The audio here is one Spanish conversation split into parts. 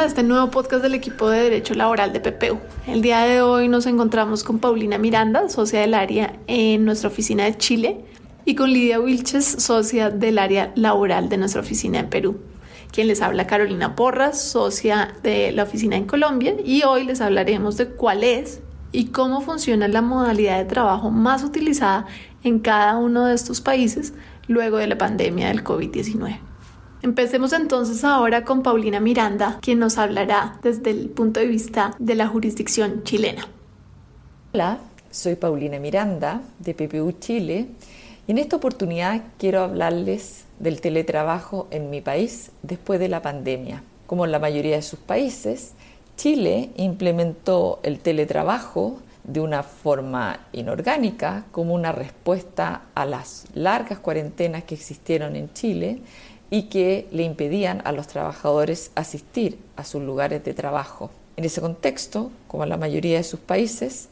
a este nuevo podcast del equipo de Derecho Laboral de PPU. El día de hoy nos encontramos con Paulina Miranda, socia del área en nuestra oficina de Chile, y con Lidia Wilches, socia del área laboral de nuestra oficina en Perú. Quien les habla Carolina Porras, socia de la oficina en Colombia, y hoy les hablaremos de cuál es y cómo funciona la modalidad de trabajo más utilizada en cada uno de estos países luego de la pandemia del COVID-19. Empecemos entonces ahora con Paulina Miranda, quien nos hablará desde el punto de vista de la jurisdicción chilena. Hola, soy Paulina Miranda de PPU Chile y en esta oportunidad quiero hablarles del teletrabajo en mi país después de la pandemia. Como en la mayoría de sus países, Chile implementó el teletrabajo de una forma inorgánica como una respuesta a las largas cuarentenas que existieron en Chile y que le impedían a los trabajadores asistir a sus lugares de trabajo. En ese contexto, como en la mayoría de sus países,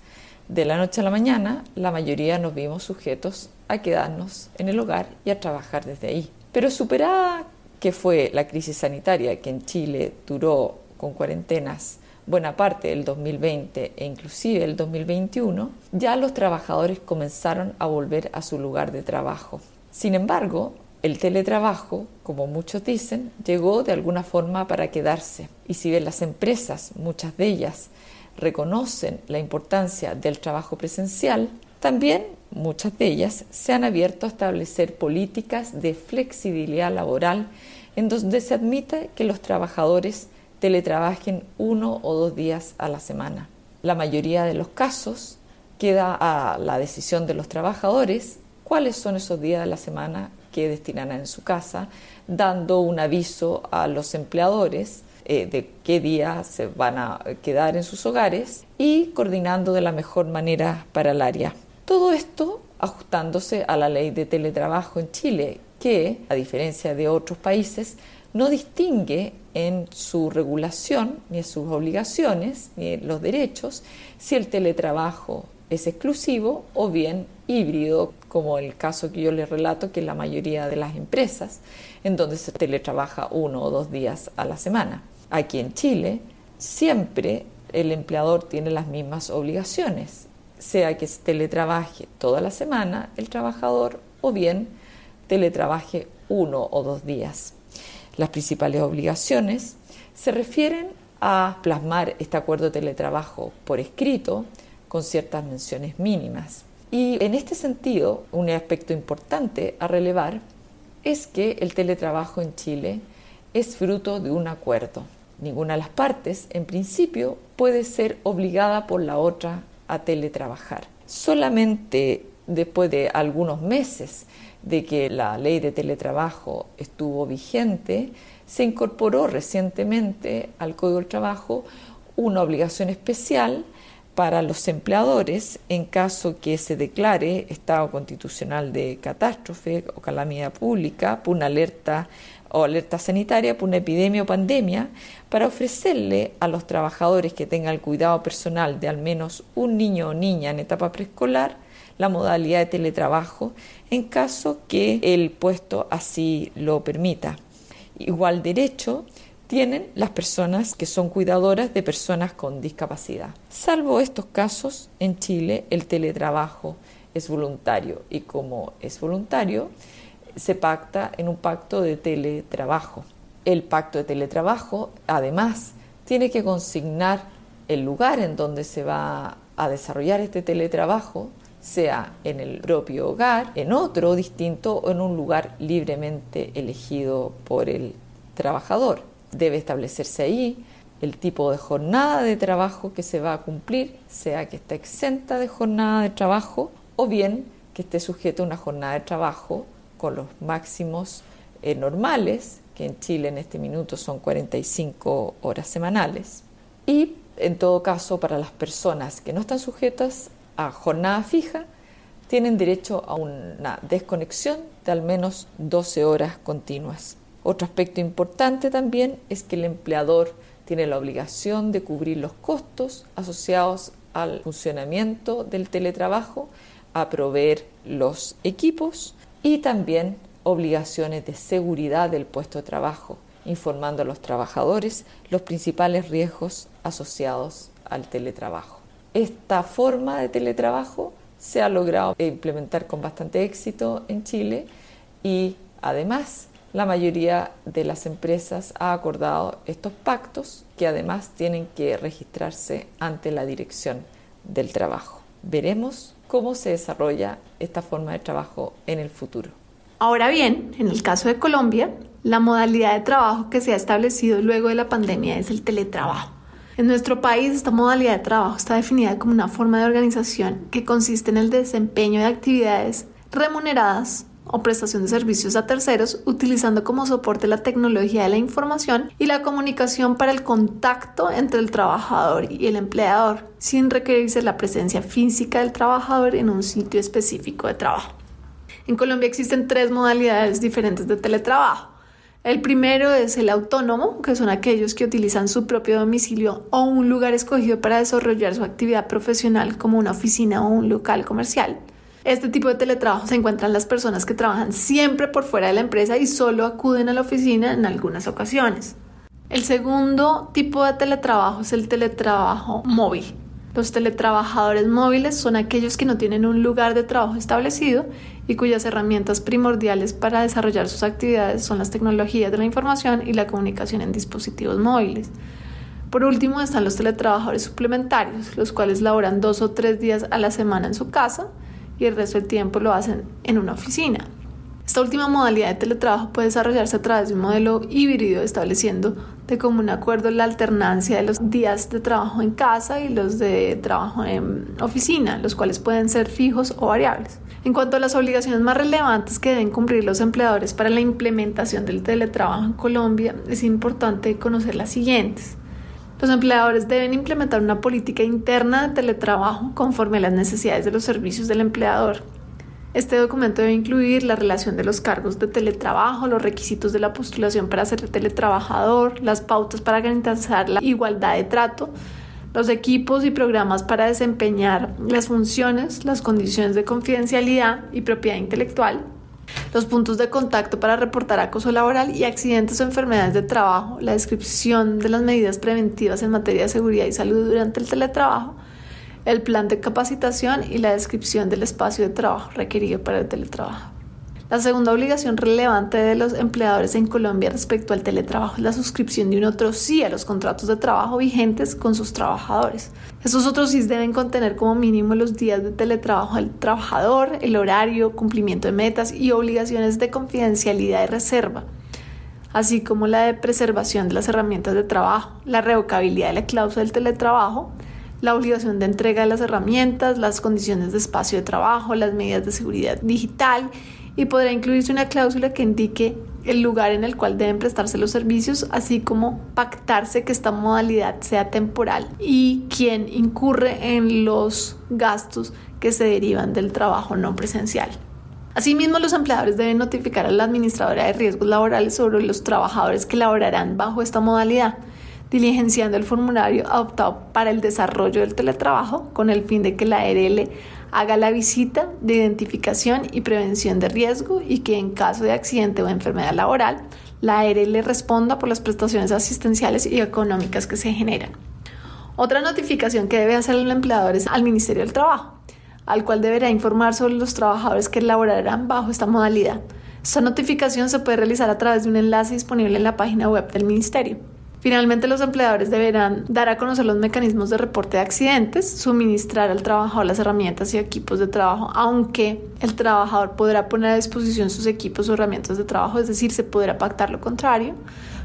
de la noche a la mañana, la mayoría nos vimos sujetos a quedarnos en el hogar y a trabajar desde ahí. Pero superada que fue la crisis sanitaria que en Chile duró con cuarentenas buena parte del 2020 e inclusive el 2021, ya los trabajadores comenzaron a volver a su lugar de trabajo. Sin embargo, el teletrabajo, como muchos dicen, llegó de alguna forma para quedarse. Y si bien las empresas, muchas de ellas, reconocen la importancia del trabajo presencial, también muchas de ellas se han abierto a establecer políticas de flexibilidad laboral en donde se admite que los trabajadores teletrabajen uno o dos días a la semana. La mayoría de los casos queda a la decisión de los trabajadores cuáles son esos días de la semana que destinarán en su casa, dando un aviso a los empleadores eh, de qué día se van a quedar en sus hogares y coordinando de la mejor manera para el área. Todo esto ajustándose a la ley de teletrabajo en Chile, que, a diferencia de otros países, no distingue en su regulación, ni en sus obligaciones, ni en los derechos, si el teletrabajo es exclusivo o bien híbrido, como el caso que yo les relato, que es la mayoría de las empresas, en donde se teletrabaja uno o dos días a la semana. Aquí en Chile, siempre el empleador tiene las mismas obligaciones, sea que teletrabaje toda la semana el trabajador o bien teletrabaje uno o dos días. Las principales obligaciones se refieren a plasmar este acuerdo de teletrabajo por escrito, con ciertas menciones mínimas. Y en este sentido, un aspecto importante a relevar es que el teletrabajo en Chile es fruto de un acuerdo. Ninguna de las partes, en principio, puede ser obligada por la otra a teletrabajar. Solamente después de algunos meses de que la ley de teletrabajo estuvo vigente, se incorporó recientemente al Código del Trabajo una obligación especial para los empleadores en caso que se declare estado constitucional de catástrofe o calamidad pública, por una alerta o alerta sanitaria, por una epidemia o pandemia, para ofrecerle a los trabajadores que tengan el cuidado personal de al menos un niño o niña en etapa preescolar la modalidad de teletrabajo en caso que el puesto así lo permita. Igual derecho tienen las personas que son cuidadoras de personas con discapacidad. Salvo estos casos, en Chile el teletrabajo es voluntario y como es voluntario, se pacta en un pacto de teletrabajo. El pacto de teletrabajo, además, tiene que consignar el lugar en donde se va a desarrollar este teletrabajo, sea en el propio hogar, en otro distinto o en un lugar libremente elegido por el trabajador debe establecerse ahí el tipo de jornada de trabajo que se va a cumplir, sea que esté exenta de jornada de trabajo o bien que esté sujeto a una jornada de trabajo con los máximos eh, normales, que en Chile en este minuto son 45 horas semanales. Y en todo caso, para las personas que no están sujetas a jornada fija, tienen derecho a una desconexión de al menos 12 horas continuas. Otro aspecto importante también es que el empleador tiene la obligación de cubrir los costos asociados al funcionamiento del teletrabajo, a proveer los equipos y también obligaciones de seguridad del puesto de trabajo, informando a los trabajadores los principales riesgos asociados al teletrabajo. Esta forma de teletrabajo se ha logrado implementar con bastante éxito en Chile y además la mayoría de las empresas ha acordado estos pactos que además tienen que registrarse ante la Dirección del Trabajo. Veremos cómo se desarrolla esta forma de trabajo en el futuro. Ahora bien, en el caso de Colombia, la modalidad de trabajo que se ha establecido luego de la pandemia es el teletrabajo. En nuestro país esta modalidad de trabajo está definida como una forma de organización que consiste en el desempeño de actividades remuneradas o prestación de servicios a terceros utilizando como soporte la tecnología de la información y la comunicación para el contacto entre el trabajador y el empleador, sin requerirse la presencia física del trabajador en un sitio específico de trabajo. En Colombia existen tres modalidades diferentes de teletrabajo. El primero es el autónomo, que son aquellos que utilizan su propio domicilio o un lugar escogido para desarrollar su actividad profesional como una oficina o un local comercial. Este tipo de teletrabajo se encuentran las personas que trabajan siempre por fuera de la empresa y solo acuden a la oficina en algunas ocasiones. El segundo tipo de teletrabajo es el teletrabajo móvil. Los teletrabajadores móviles son aquellos que no tienen un lugar de trabajo establecido y cuyas herramientas primordiales para desarrollar sus actividades son las tecnologías de la información y la comunicación en dispositivos móviles. Por último están los teletrabajadores suplementarios, los cuales laboran dos o tres días a la semana en su casa y el resto del tiempo lo hacen en una oficina. Esta última modalidad de teletrabajo puede desarrollarse a través de un modelo híbrido estableciendo de común acuerdo la alternancia de los días de trabajo en casa y los de trabajo en oficina, los cuales pueden ser fijos o variables. En cuanto a las obligaciones más relevantes que deben cumplir los empleadores para la implementación del teletrabajo en Colombia, es importante conocer las siguientes. Los empleadores deben implementar una política interna de teletrabajo conforme a las necesidades de los servicios del empleador. Este documento debe incluir la relación de los cargos de teletrabajo, los requisitos de la postulación para ser teletrabajador, las pautas para garantizar la igualdad de trato, los equipos y programas para desempeñar las funciones, las condiciones de confidencialidad y propiedad intelectual, los puntos de contacto para reportar acoso laboral y accidentes o enfermedades de trabajo, la descripción de las medidas preventivas en materia de seguridad y salud durante el teletrabajo, el plan de capacitación y la descripción del espacio de trabajo requerido para el teletrabajo. La segunda obligación relevante de los empleadores en Colombia respecto al teletrabajo es la suscripción de un otro sí a los contratos de trabajo vigentes con sus trabajadores. Estos otros sí deben contener como mínimo los días de teletrabajo del trabajador, el horario, cumplimiento de metas y obligaciones de confidencialidad y reserva, así como la de preservación de las herramientas de trabajo, la revocabilidad de la cláusula del teletrabajo, la obligación de entrega de las herramientas, las condiciones de espacio de trabajo, las medidas de seguridad digital y podrá incluirse una cláusula que indique el lugar en el cual deben prestarse los servicios, así como pactarse que esta modalidad sea temporal y quien incurre en los gastos que se derivan del trabajo no presencial. Asimismo, los empleadores deben notificar a la administradora de riesgos laborales sobre los trabajadores que laborarán bajo esta modalidad, diligenciando el formulario adoptado para el desarrollo del teletrabajo con el fin de que la ARL haga la visita de identificación y prevención de riesgo y que en caso de accidente o enfermedad laboral, la ARL responda por las prestaciones asistenciales y económicas que se generan. Otra notificación que debe hacer el empleador es al Ministerio del Trabajo, al cual deberá informar sobre los trabajadores que laborarán bajo esta modalidad. Esta notificación se puede realizar a través de un enlace disponible en la página web del Ministerio. Finalmente, los empleadores deberán dar a conocer los mecanismos de reporte de accidentes, suministrar al trabajador las herramientas y equipos de trabajo, aunque el trabajador podrá poner a disposición sus equipos o herramientas de trabajo, es decir, se podrá pactar lo contrario,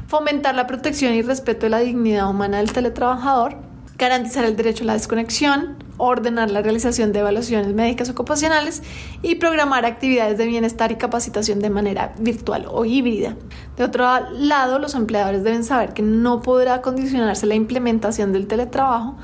fomentar la protección y respeto de la dignidad humana del teletrabajador, garantizar el derecho a la desconexión, ordenar la realización de evaluaciones médicas ocupacionales y programar actividades de bienestar y capacitación de manera virtual o híbrida. De otro lado, los empleadores deben saber que no podrá condicionarse la implementación del teletrabajo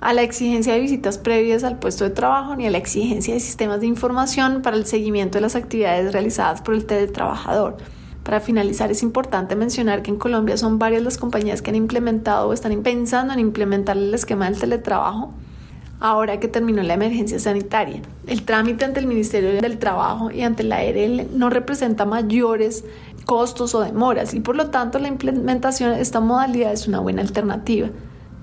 a la exigencia de visitas previas al puesto de trabajo ni a la exigencia de sistemas de información para el seguimiento de las actividades realizadas por el teletrabajador. Para finalizar, es importante mencionar que en Colombia son varias las compañías que han implementado o están pensando en implementar el esquema del teletrabajo ahora que terminó la emergencia sanitaria. El trámite ante el Ministerio del Trabajo y ante la ARL no representa mayores costos o demoras y por lo tanto la implementación de esta modalidad es una buena alternativa.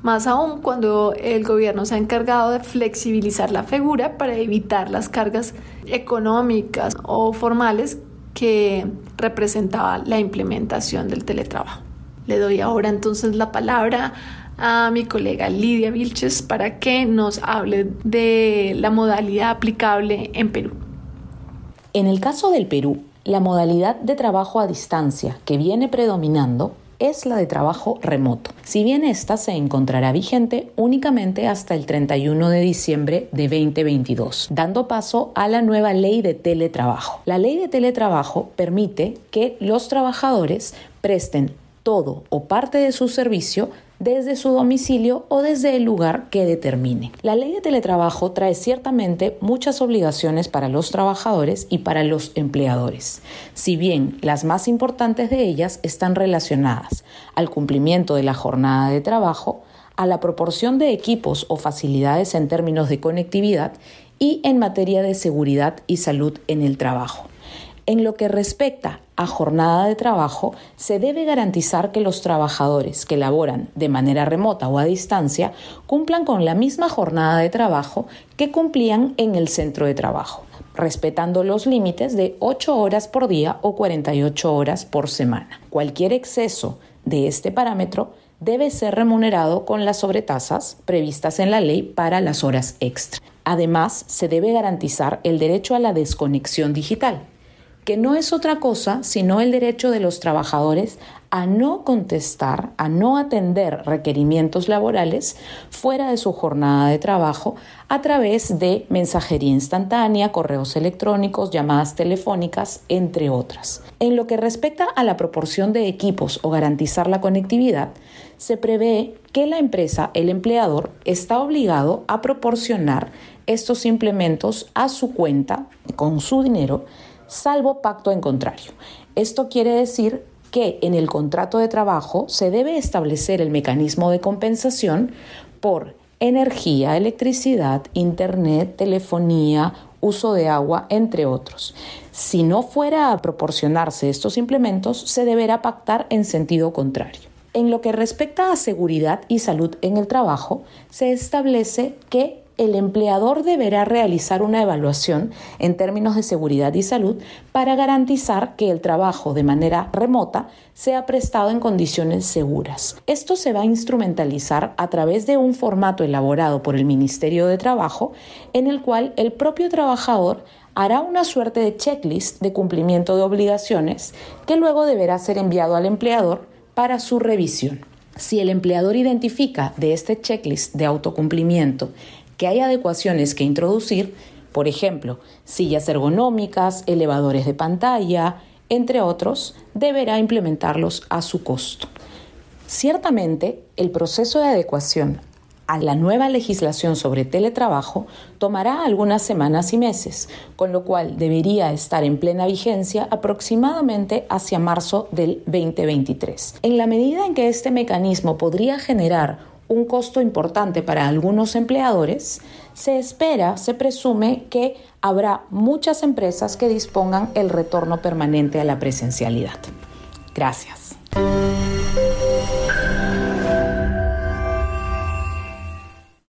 Más aún cuando el gobierno se ha encargado de flexibilizar la figura para evitar las cargas económicas o formales que representaba la implementación del teletrabajo. Le doy ahora entonces la palabra a mi colega Lidia Vilches para que nos hable de la modalidad aplicable en Perú. En el caso del Perú, la modalidad de trabajo a distancia que viene predominando es la de trabajo remoto, si bien esta se encontrará vigente únicamente hasta el 31 de diciembre de 2022, dando paso a la nueva ley de teletrabajo. La ley de teletrabajo permite que los trabajadores presten todo o parte de su servicio desde su domicilio o desde el lugar que determine. La ley de teletrabajo trae ciertamente muchas obligaciones para los trabajadores y para los empleadores, si bien las más importantes de ellas están relacionadas al cumplimiento de la jornada de trabajo, a la proporción de equipos o facilidades en términos de conectividad y en materia de seguridad y salud en el trabajo. En lo que respecta a jornada de trabajo, se debe garantizar que los trabajadores que laboran de manera remota o a distancia cumplan con la misma jornada de trabajo que cumplían en el centro de trabajo, respetando los límites de 8 horas por día o 48 horas por semana. Cualquier exceso de este parámetro debe ser remunerado con las sobretasas previstas en la ley para las horas extra. Además, se debe garantizar el derecho a la desconexión digital que no es otra cosa sino el derecho de los trabajadores a no contestar, a no atender requerimientos laborales fuera de su jornada de trabajo a través de mensajería instantánea, correos electrónicos, llamadas telefónicas, entre otras. En lo que respecta a la proporción de equipos o garantizar la conectividad, se prevé que la empresa, el empleador, está obligado a proporcionar estos implementos a su cuenta con su dinero salvo pacto en contrario. Esto quiere decir que en el contrato de trabajo se debe establecer el mecanismo de compensación por energía, electricidad, internet, telefonía, uso de agua, entre otros. Si no fuera a proporcionarse estos implementos, se deberá pactar en sentido contrario. En lo que respecta a seguridad y salud en el trabajo, se establece que el empleador deberá realizar una evaluación en términos de seguridad y salud para garantizar que el trabajo de manera remota sea prestado en condiciones seguras. Esto se va a instrumentalizar a través de un formato elaborado por el Ministerio de Trabajo en el cual el propio trabajador hará una suerte de checklist de cumplimiento de obligaciones que luego deberá ser enviado al empleador para su revisión. Si el empleador identifica de este checklist de autocumplimiento que hay adecuaciones que introducir, por ejemplo, sillas ergonómicas, elevadores de pantalla, entre otros, deberá implementarlos a su costo. Ciertamente, el proceso de adecuación a la nueva legislación sobre teletrabajo tomará algunas semanas y meses, con lo cual debería estar en plena vigencia aproximadamente hacia marzo del 2023. En la medida en que este mecanismo podría generar un costo importante para algunos empleadores, se espera, se presume que habrá muchas empresas que dispongan el retorno permanente a la presencialidad. Gracias.